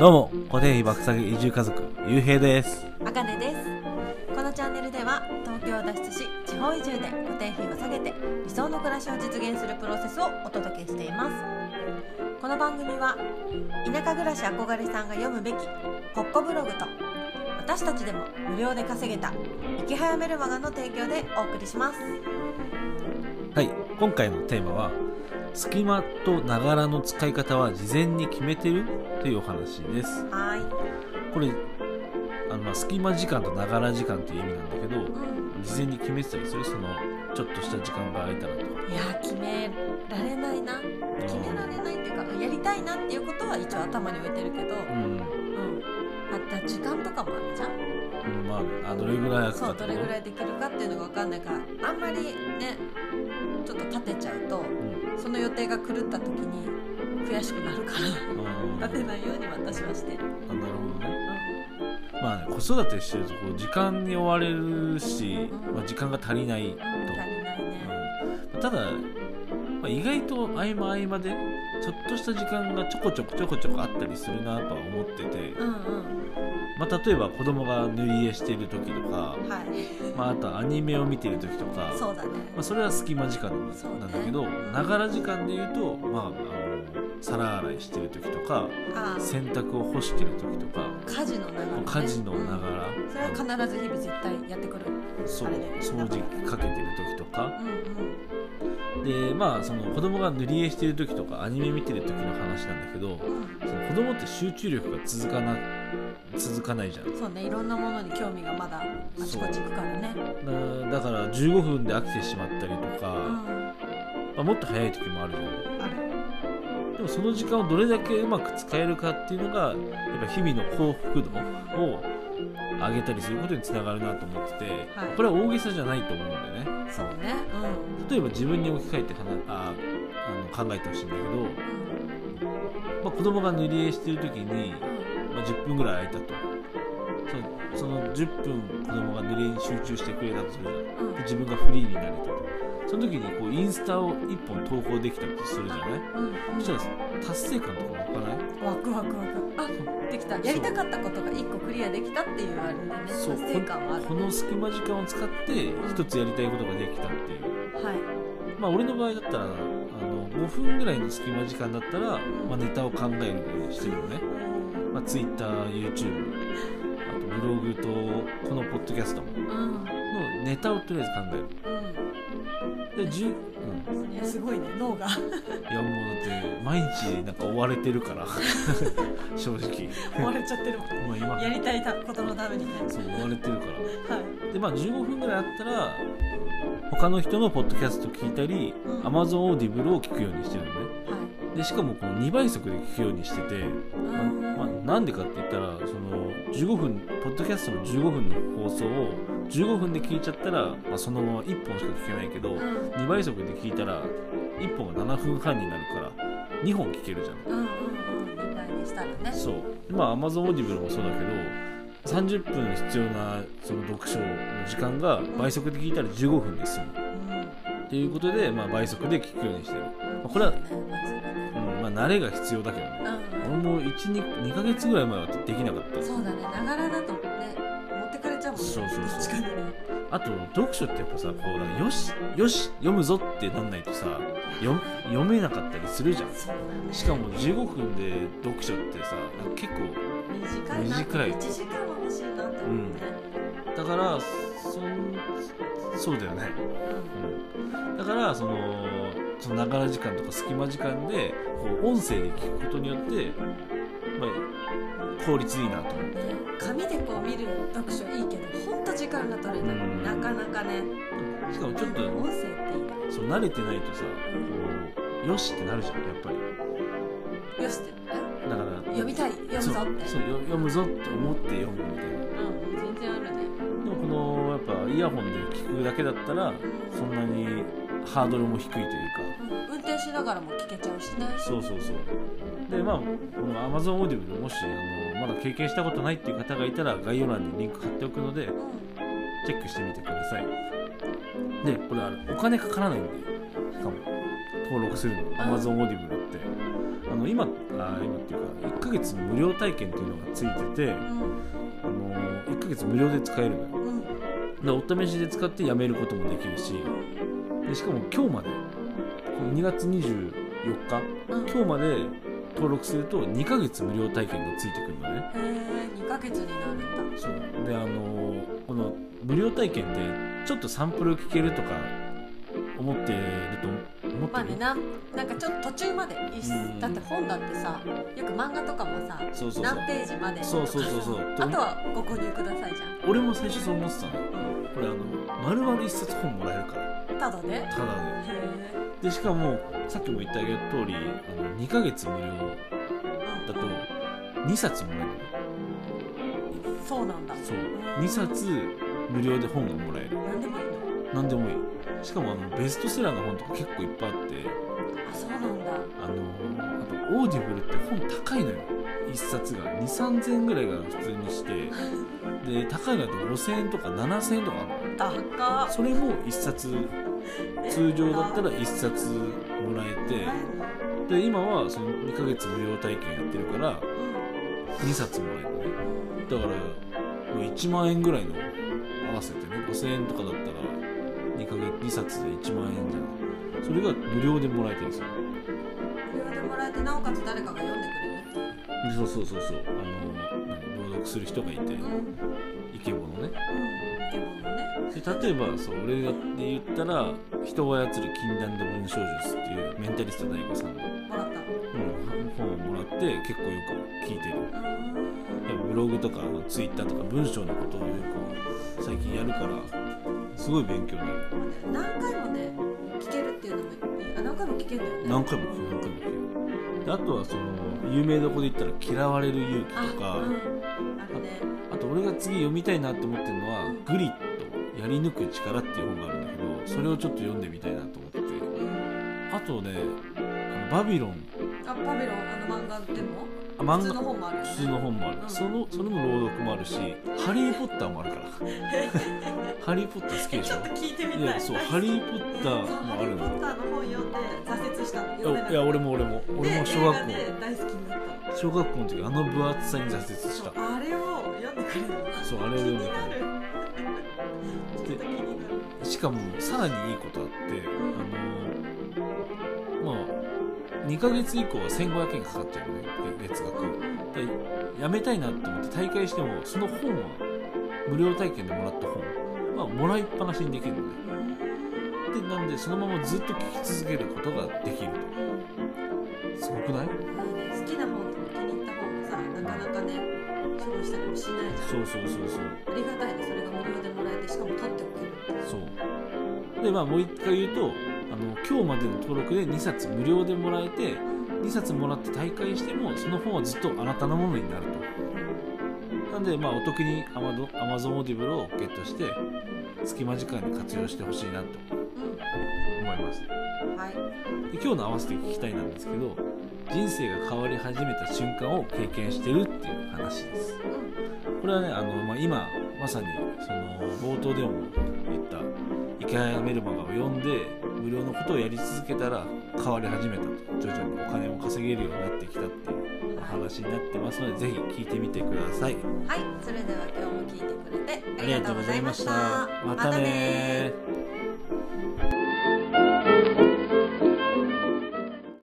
どうも固定費爆下げ移住家族ゆうへいです。あかねです。このチャンネルでは東京を脱出し地方移住で固定費を下げて理想の暮らしを実現するプロセスをお届けしています。この番組は田舎暮らし憧れさんが読むべきコッコブログと私たちでも無料で稼げた生き早メルマガの提供でお送りします。はい今回のテーマは隙間とながらの使い方は事前に決めてる？というお話です。はこれあのまあ隙間時間とながら時間という意味なんだけどうん、事前に決めてたりする？そのちょっとした時間が空いたらとか。いや決められないな。決められないっていうかやりたいなっていうことは一応頭に置いてるけど。うん、うんあった時間とかもあるじゃん。うん、まああどれぐらいそうどれぐらいできるかっていうのが分かんないからあんまりねちょっと立てちゃうとうん。その予定が狂った時に悔しくなるからうん。立てないように私はしてる、あなるほどね。まあね子育てしてるとこう時間に追われるし、うん。まあ、時間が足りないと、うん、足りないね。うん。ただ、まあ、意外と合間合間でちょっとした時間がちょこちょこちょこちょこあったりするなとは思ってて、うんうん。まあ、例えば子供が塗り絵してる時とか、はい。まあ、あとアニメを見てる時とかそうだね。まあ、それは隙間時間なんだけどながら時間で言うと、まあ、あの皿洗いしてる時とかあ洗濯を干してる時とか家事の流れ、ね、家事のながら、うんそれは必ず日々絶対やってくる。そう掃除かけてる時とか。うんうんでまあその子供が塗り絵してる時とかアニメ見てる時の話なんだけどうんその子供って集中力が続かな続かないじゃん。そうねいろんなものに興味がまだあちこち行くからね。だだから15分で飽きてしまったりとか、うん。まあ、もっと早い時もあるじゃん。ある。でもその時間をどれだけうまく使えるかっていうのがやっぱ日々の幸福度を上げたりすることにつながるなと思ってて、はい。これは大げさじゃないと思うんだよね。そうね。例えば自分に置き換えて話ああの考えてほしいんだけど、うん。うんまあ、子供が塗り絵してる時に、まあ、10分ぐらい空いたと。そその10分子供が塗り絵に集中してくれたとするじゃん。うん。で自分がフリーになれたとその時にこうインスタを1本投稿できたとするじゃない？うんそしたら達成感とか湧かない？ワクワクワクあできた。やりたかったことが一個クリアできたっていうあれでね達成感はある。この隙間時間を使って一つやりたいことができたっていう。はい。まあ俺の場合だったらあの5分ぐらいの隙間時間だったら、まあ、ネタを考えるようにしてるのね、まあ、TwitterYouTube あとブログとこのポッドキャストも。うん。のネタをとりあえず考えるで10、うん、すごいね脳が。いやもうだって毎日なんか追われてるから。正直。追われちゃってるもんまあ今。やりたいことのためにね。そう追われてるから。はい。でまあ15分ぐらいあったら他の人のポッドキャスト聞いたり、うん。Amazon オーディブルを聞くようにしてるのね。はい。でしかもこの2倍速で聞くようにしてて、まあなんでかって言ったらその15分ポッドキャストの15分の放送を15分で聞いちゃったら、まあ、そのまま1本しか聞けないけど、うん。2倍速で聞いたら1本が7分半になるから2本聞けるじゃん。うんうんうん。2倍にしたらね。そう。まあ Amazon オーディブルもそうだけど30分必要なその読書の時間が倍速で聞いたら15分で済む。うん。っていうことで、まあ、倍速で聞くようにしてる、まあこれは、そうんまあ、慣れが必要だけどね。うん俺も 1, 2, 2ヶ月ぐらい前はできなかった。そうだね。ながらだとね持ってかれちゃうもんね。そうそうそう。あと読書ってやっぱさこうなんかよしよし読むぞってなんないとさ読読めなかったりするじゃん。ね。しかも15分で読書ってさ結構短いな。短い。1時間は欲しいなって思うねだからそんそうだよね、うん、だからそのそのながら時間とか隙間時間でこう音声で聞くことによって、まあ、効率いいなと。思うね紙でこう見る読書いいけどほんと時間が取れない、うん。なかなかね。しかもちょっと音声っていい。ねそう慣れてないとさこうよしってなるじゃんやっぱり。よしって。えだから読みたい読むぞって。そうそうよ読むぞって思って読むみたいな。うん全然あるね。でもこのやっぱイヤホンで聞くだけだったらそんなにハードルも低いというか。運転しながらも聞けちゃうしね。そうそうそう。でまあこの Amazon オーディブルもしあのまだ経験したことないっていう方がいたら概要欄にリンク貼っておくのでうん。チェックしてみてください。でこれあのお金かからないんでしかも登録するの。Amazon オーディブルって。あの今ああ今っていうか1ヶ月無料体験っていうのがついてて、うん。あの1ヶ月無料で使えるのよ。うん。でお試しで使ってやめることもできるしでしかも今日までこの2月24日うん。今日まで登録すると2ヶ月無料体験がついてくるのね。へえ2ヶ月になるんだ。そう。であのこの無料体験ってちょっとサンプル聞けるとか思ってると思ってる、まあねなんなんかちょっと途中までいいっすうん。だって本だってさよく漫画とかもさそうそう何ページまでそうそうそうそう。あとはご購入くださいじゃ俺も最初そう思ってたの。よこれあの丸々一冊本もらえるから。んただただえででしかもさっきも言った通りあの2ヶ月無料だと2冊もらえるそうなんだ。そう。2冊無料で本がもらえる。何でもいいの何でもいい。しかもあのベストセラーの本とか結構いっぱいあって。あそうなんだ。あのあとオーディブルって本高いのよ。1冊が。2 3 0 0円ぐらいが普通にして。で高いのだと5000円とか7000円とかあるの高っそれも1冊通常だったら1冊もらえてで今はその2ヶ月無料体験やってるから2冊もらえるのね。だからもう1万円ぐらいの合わせてね5000円とかだったら2ヶ月2冊で1万円じゃん。それが無料でもらえてるんですよ。無料でもらえてなおかつ誰かが読んでくれるでそうそうそうそう。あの何朗読する人がいて。イケボのね。イケボンのね。で例えばそう俺がで言ったら「人を操る禁断の文章術」っていうメンタリスト大悟さん。の、もらったうん、本をもらって結構よく聞いてる。うん。やっぱブログとかツイッターとか文章のことをよく最近やるからすごい勉強になる。何回もね聞けるっていうのもいいあ何回も聞けるんだよね。何回も聞く何回も聞くであとはその有名どこで言ったら「嫌われる勇気」とか。あ,、うん、あるね。あと俺が次読みたいなって思ってるのはうん「グリッドやり抜く力」っていう本があるんだけどそれをちょっと読んでみたいなと思ってあとねあのバビロン。あパビロンあの漫画でも？あ漫普通の画本もあるよね。普通の本もある、うん。そのそれの朗読もあるし「ハリー・ポッター」もあるから。ハリー・ポッター好きでしょ？ちょっと聞いてみたい。いやそう「ハリー・ポッター」もあるのハリー・ポッターの本読んで挫折したのいや俺も俺も俺もで小学校。映画で大好きになった。小学校の時あの分厚さに挫折した。あれを読んでくれるのそうあれを読んでくれる。しかもさらにいいことあってあのまあ2ヶ月以降は1500円かかっちゃうのね月額でやめたいなって思って大会してもその本は無料体験でもらった本はもらいっぱなしにできるのねでなんでそのままずっと聞き続けることができると。すごくない？好きな本とか気に入った本がさなかなかね処分したりもしないじゃん。そうそうそうそう。ありがたいねそれが無料でもらえてしかも取っておけるそう。でまあもう一回言うとあの今日までの登録で2冊無料でもらえて2冊もらって退会してもその本はずっとあなたのものになると。なんでまあお得に Amazon オーディブルをゲットして隙間時間に活用してほしいなと。う思います。んはい。で今日の合わせて聞きたいなんですけど人生が変わり始めた瞬間を経験してるっていう話です。これはねあの、まあ、今まさにその冒頭でも言った池早メルマガを読んで無料のことをやり続けたら変わり始めたと徐々にお金を稼げるようになってきたっていうお話になってますのでぜひ聞いてみてください。はいそれでは今日も聞いてくれてありがとうございました。また。ね